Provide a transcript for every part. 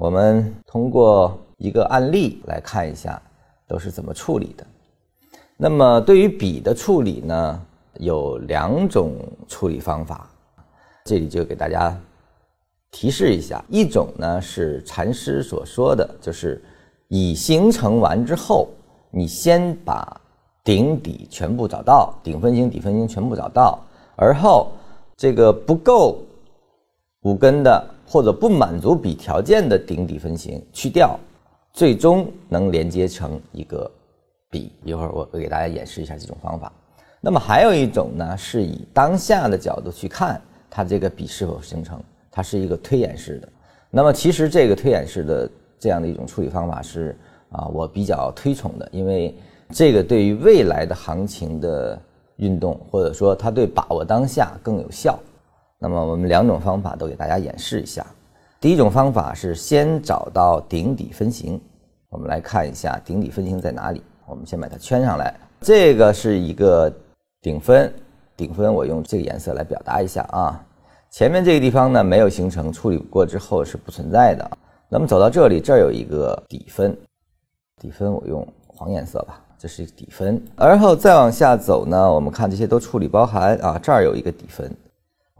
我们通过一个案例来看一下，都是怎么处理的。那么对于笔的处理呢，有两种处理方法，这里就给大家提示一下。一种呢是禅师所说的，就是已形成完之后，你先把顶底全部找到，顶分型、底分型全部找到，而后这个不够五根的。或者不满足笔条件的顶底分型去掉，最终能连接成一个笔。一会儿我会给大家演示一下这种方法。那么还有一种呢，是以当下的角度去看它这个笔是否形成，它是一个推演式的。那么其实这个推演式的这样的一种处理方法是啊，我比较推崇的，因为这个对于未来的行情的运动，或者说它对把握当下更有效。那么我们两种方法都给大家演示一下。第一种方法是先找到顶底分型，我们来看一下顶底分型在哪里。我们先把它圈上来。这个是一个顶分，顶分我用这个颜色来表达一下啊。前面这个地方呢没有形成，处理过之后是不存在的。那么走到这里，这儿有一个底分，底分我用黄颜色吧，这是一个底分。而后再往下走呢，我们看这些都处理包含啊，这儿有一个底分。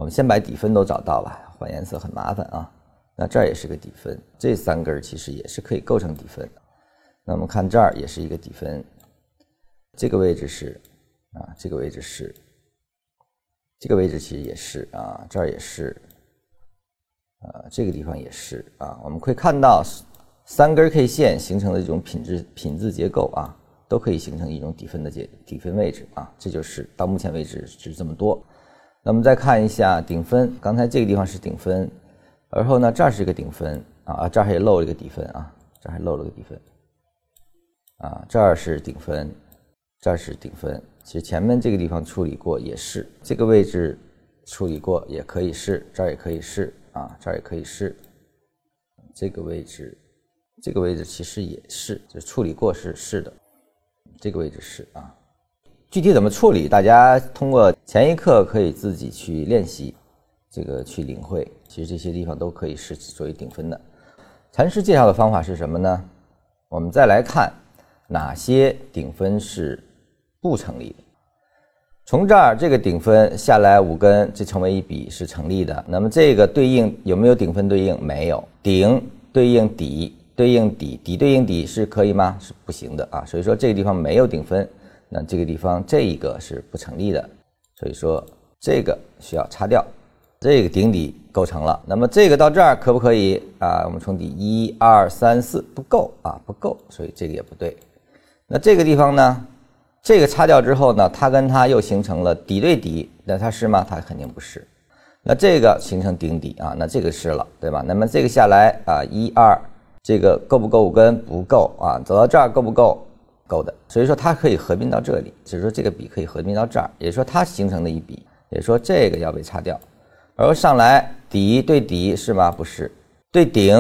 我们先把底分都找到吧，换颜色很麻烦啊。那这儿也是个底分，这三根其实也是可以构成底分的。那我们看这儿也是一个底分，这个位置是啊，这个位置是，这个位置其实也是啊，这儿也是，啊，这个地方也是啊。我们可以看到三根 K 线形成的这种品质品质结构啊，都可以形成一种底分的结底分位置啊。这就是到目前为止是这么多。那么再看一下顶分，刚才这个地方是顶分，而后呢，这儿是一个顶分啊，这儿还漏了一个底分啊，这儿还漏了个底分啊，这儿是顶分，这儿是顶分。其实前面这个地方处理过也是，这个位置处理过也可以是，这儿也可以是啊，这儿也可以是，这个位置，这个位置其实也是，就处理过是是的，这个位置是啊。具体怎么处理，大家通过前一课可以自己去练习，这个去领会。其实这些地方都可以是作为顶分的。禅师介绍的方法是什么呢？我们再来看哪些顶分是不成立的。从这儿这个顶分下来五根，这成为一笔是成立的。那么这个对应有没有顶分对应？没有。顶对应底，对应底，底对应底是可以吗？是不行的啊。所以说这个地方没有顶分。那这个地方这一个是不成立的，所以说这个需要擦掉，这个顶底构成了。那么这个到这儿可不可以啊？我们从底一二三四不够啊，不够，所以这个也不对。那这个地方呢，这个擦掉之后呢，它跟它又形成了底对底，那它是吗？它肯定不是。那这个形成顶底啊，那这个是了，对吧？那么这个下来啊，一二，这个够不够五根？不够啊，走到这儿够不够？够的，所以说它可以合并到这里，只是说这个笔可以合并到这儿，也说它形成的一笔，也说这个要被擦掉，而上来底对底是吗？不是，对顶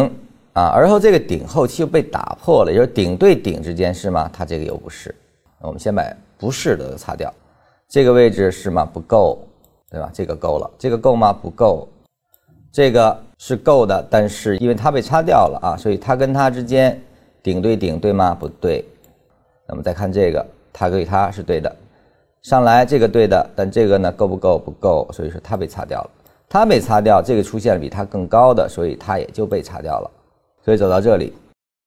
啊，而后这个顶后期又被打破了，也就是顶对顶之间是吗？它这个又不是，我们先把不是的擦掉，这个位置是吗？不够，对吧？这个够了，这个够吗？不够，这个是够的，但是因为它被擦掉了啊，所以它跟它之间顶对顶对吗？不对。那么再看这个，它对它是对的，上来这个对的，但这个呢够不够？不够，所以说它被擦掉了。它被擦掉，这个出现了比它更高的，所以它也就被擦掉了。所以走到这里，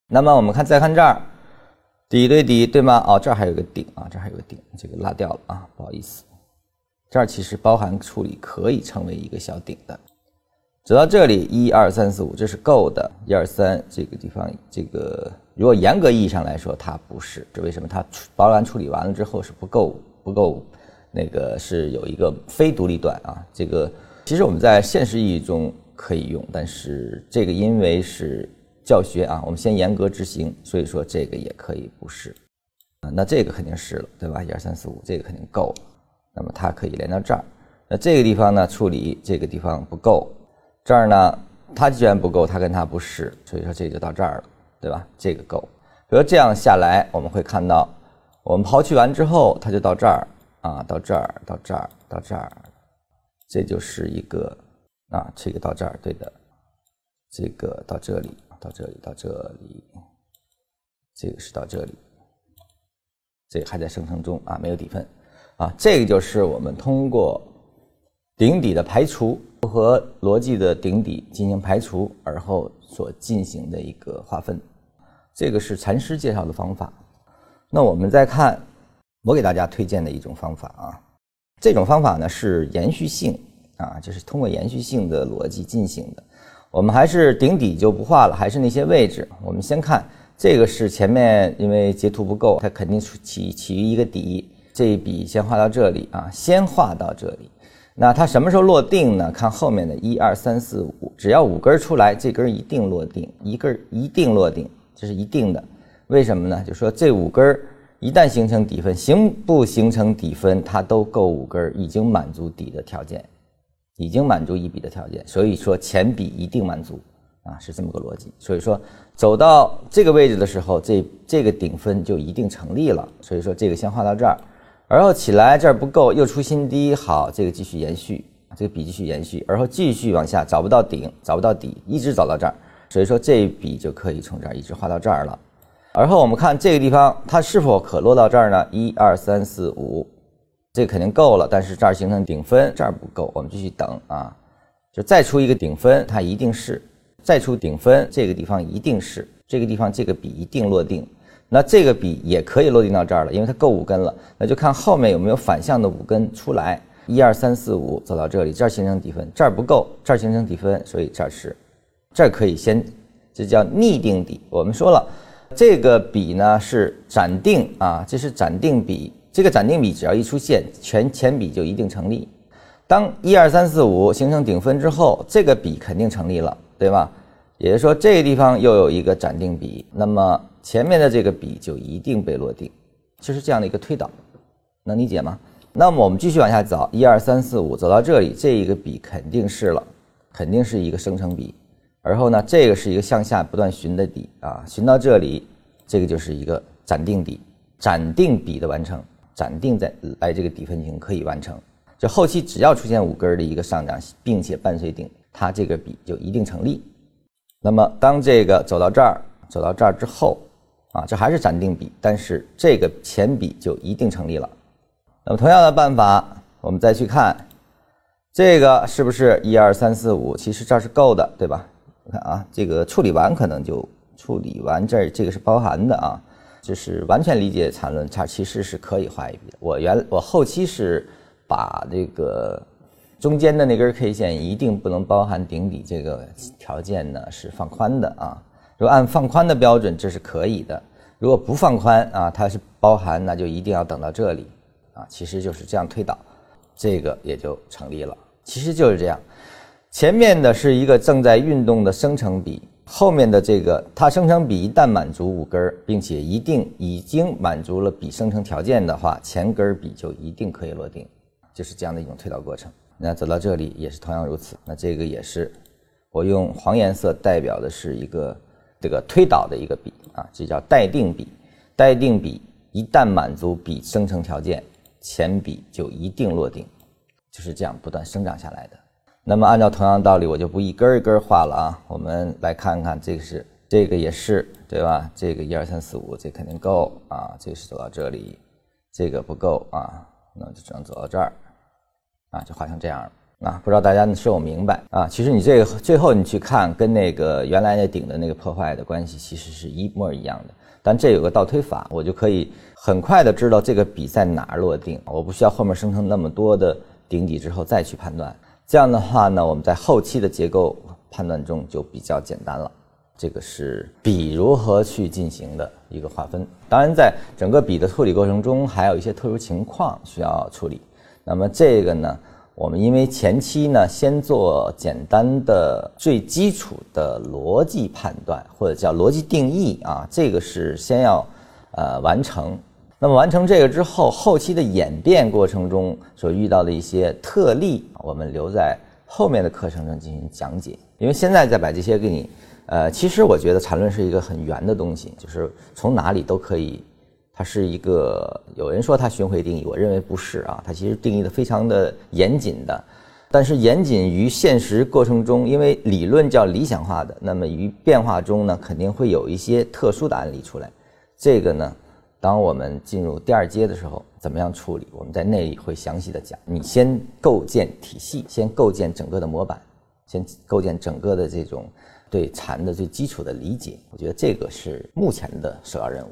那么我们看再看这儿，底对底对吗？哦，这儿还有个顶啊，这儿还有个顶，这个拉掉了啊，不好意思。这儿其实包含处理可以成为一个小顶的。走到这里，一二三四五，这是够的。一二三，这个地方，这个如果严格意义上来说，它不是。这为什么？它包含处理完了之后是不够，不够，那个是有一个非独立段啊。这个其实我们在现实意义中可以用，但是这个因为是教学啊，我们先严格执行，所以说这个也可以不是啊。那这个肯定是了，对吧？一二三四五，这个肯定够。那么它可以连到这儿。那这个地方呢，处理这个地方不够。这儿呢，它既然不够，它跟它不是，所以说这就到这儿了，对吧？这个够。比如这样下来，我们会看到，我们刨去完之后，它就到这儿啊，到这儿，到这儿，到这儿，这就是一个啊，这个到这儿，对的，这个到这里，到这里，到这里，这个是到这里，这还在生成中啊，没有底分啊。这个就是我们通过顶底的排除和逻辑的顶底进行排除，而后所进行的一个划分。这个是禅师介绍的方法。那我们再看我给大家推荐的一种方法啊，这种方法呢是延续性啊，就是通过延续性的逻辑进行的。我们还是顶底就不画了，还是那些位置。我们先看这个是前面，因为截图不够，它肯定是起起于一个底。这一笔先画到这里啊，先画到这里。那它什么时候落定呢？看后面的一二三四五，只要五根出来，这根一定落定，一根一定落定，这是一定的。为什么呢？就说这五根一旦形成底分，形不形成底分，它都够五根，已经满足底的条件。已经满足一笔的条件，所以说前笔一定满足啊，是这么个逻辑。所以说走到这个位置的时候，这这个顶分就一定成立了。所以说这个先画到这儿，而后起来这儿不够，又出新低，好，这个继续延续，这个笔继续延续，而后继续往下，找不到顶，找不到底，一直走到这儿，所以说这一笔就可以从这儿一直画到这儿了。而后我们看这个地方，它是否可落到这儿呢？一二三四五。这肯定够了，但是这儿形成顶分，这儿不够，我们继续等啊，就再出一个顶分，它一定是再出顶分，这个地方一定是这个地方这个笔一定落定，那这个笔也可以落定到这儿了，因为它够五根了，那就看后面有没有反向的五根出来，一二三四五走到这里，这儿形成底分，这儿不够，这儿形成底分，所以这儿是这儿可以先，这叫逆定底。我们说了，这个笔呢是斩定啊，这是斩定笔。这个斩定笔只要一出现，全前笔就一定成立。当一二三四五形成顶分之后，这个笔肯定成立了，对吧？也就是说，这个地方又有一个斩定比，那么前面的这个比就一定被落定，就是这样的一个推导，能理解吗？那么我们继续往下走，一二三四五走到这里，这一个比肯定是了，肯定是一个生成比。而后呢，这个是一个向下不断寻的底啊，寻到这里，这个就是一个斩定底，斩定比的完成。暂定在来这个底分型可以完成，就后期只要出现五根的一个上涨，并且伴随顶，它这个比就一定成立。那么当这个走到这儿，走到这儿之后，啊，这还是暂定笔，但是这个前笔就一定成立了。那么同样的办法，我们再去看这个是不是一二三四五？其实这是够的，对吧？你看啊，这个处理完可能就处理完这儿，这个是包含的啊。就是完全理解缠论，它其实是可以画一笔的。我原我后期是把这个中间的那根 K 线一定不能包含顶底这个条件呢，是放宽的啊。如果按放宽的标准，这是可以的。如果不放宽啊，它是包含，那就一定要等到这里啊。其实就是这样推导，这个也就成立了。其实就是这样，前面的是一个正在运动的生成笔。后面的这个，它生成笔一旦满足五根，并且一定已经满足了笔生成条件的话，前根笔就一定可以落定，就是这样的一种推导过程。那走到这里也是同样如此。那这个也是我用黄颜色代表的是一个这个推导的一个笔啊，这叫待定笔。待定笔一旦满足笔生成条件，前笔就一定落定，就是这样不断生长下来的。那么按照同样道理，我就不一根一根画了啊。我们来看看，这个是这个也是对吧？这个一二三四五，这肯定够啊。这是走到这里，这个不够啊，那就只能走到这儿啊，就画成这样了啊。不知道大家是否明白啊？其实你这个最后你去看，跟那个原来那顶的那个破坏的关系其实是一模一样的。但这有个倒推法，我就可以很快的知道这个笔在哪儿落定，我不需要后面生成那么多的顶底之后再去判断。这样的话呢，我们在后期的结构判断中就比较简单了。这个是笔如何去进行的一个划分。当然，在整个笔的处理过程中，还有一些特殊情况需要处理。那么这个呢，我们因为前期呢，先做简单的最基础的逻辑判断，或者叫逻辑定义啊，这个是先要呃完成。那么完成这个之后，后期的演变过程中所遇到的一些特例，我们留在后面的课程中进行讲解。因为现在再把这些给你，呃，其实我觉得缠论是一个很圆的东西，就是从哪里都可以。它是一个有人说它巡回定义，我认为不是啊，它其实定义的非常的严谨的。但是严谨于现实过程中，因为理论叫理想化的，那么于变化中呢，肯定会有一些特殊的案例出来。这个呢，当我们进入第二阶的时候，怎么样处理？我们在那里会详细的讲。你先构建体系，先构建整个的模板，先构建整个的这种对禅的最基础的理解。我觉得这个是目前的首要任务。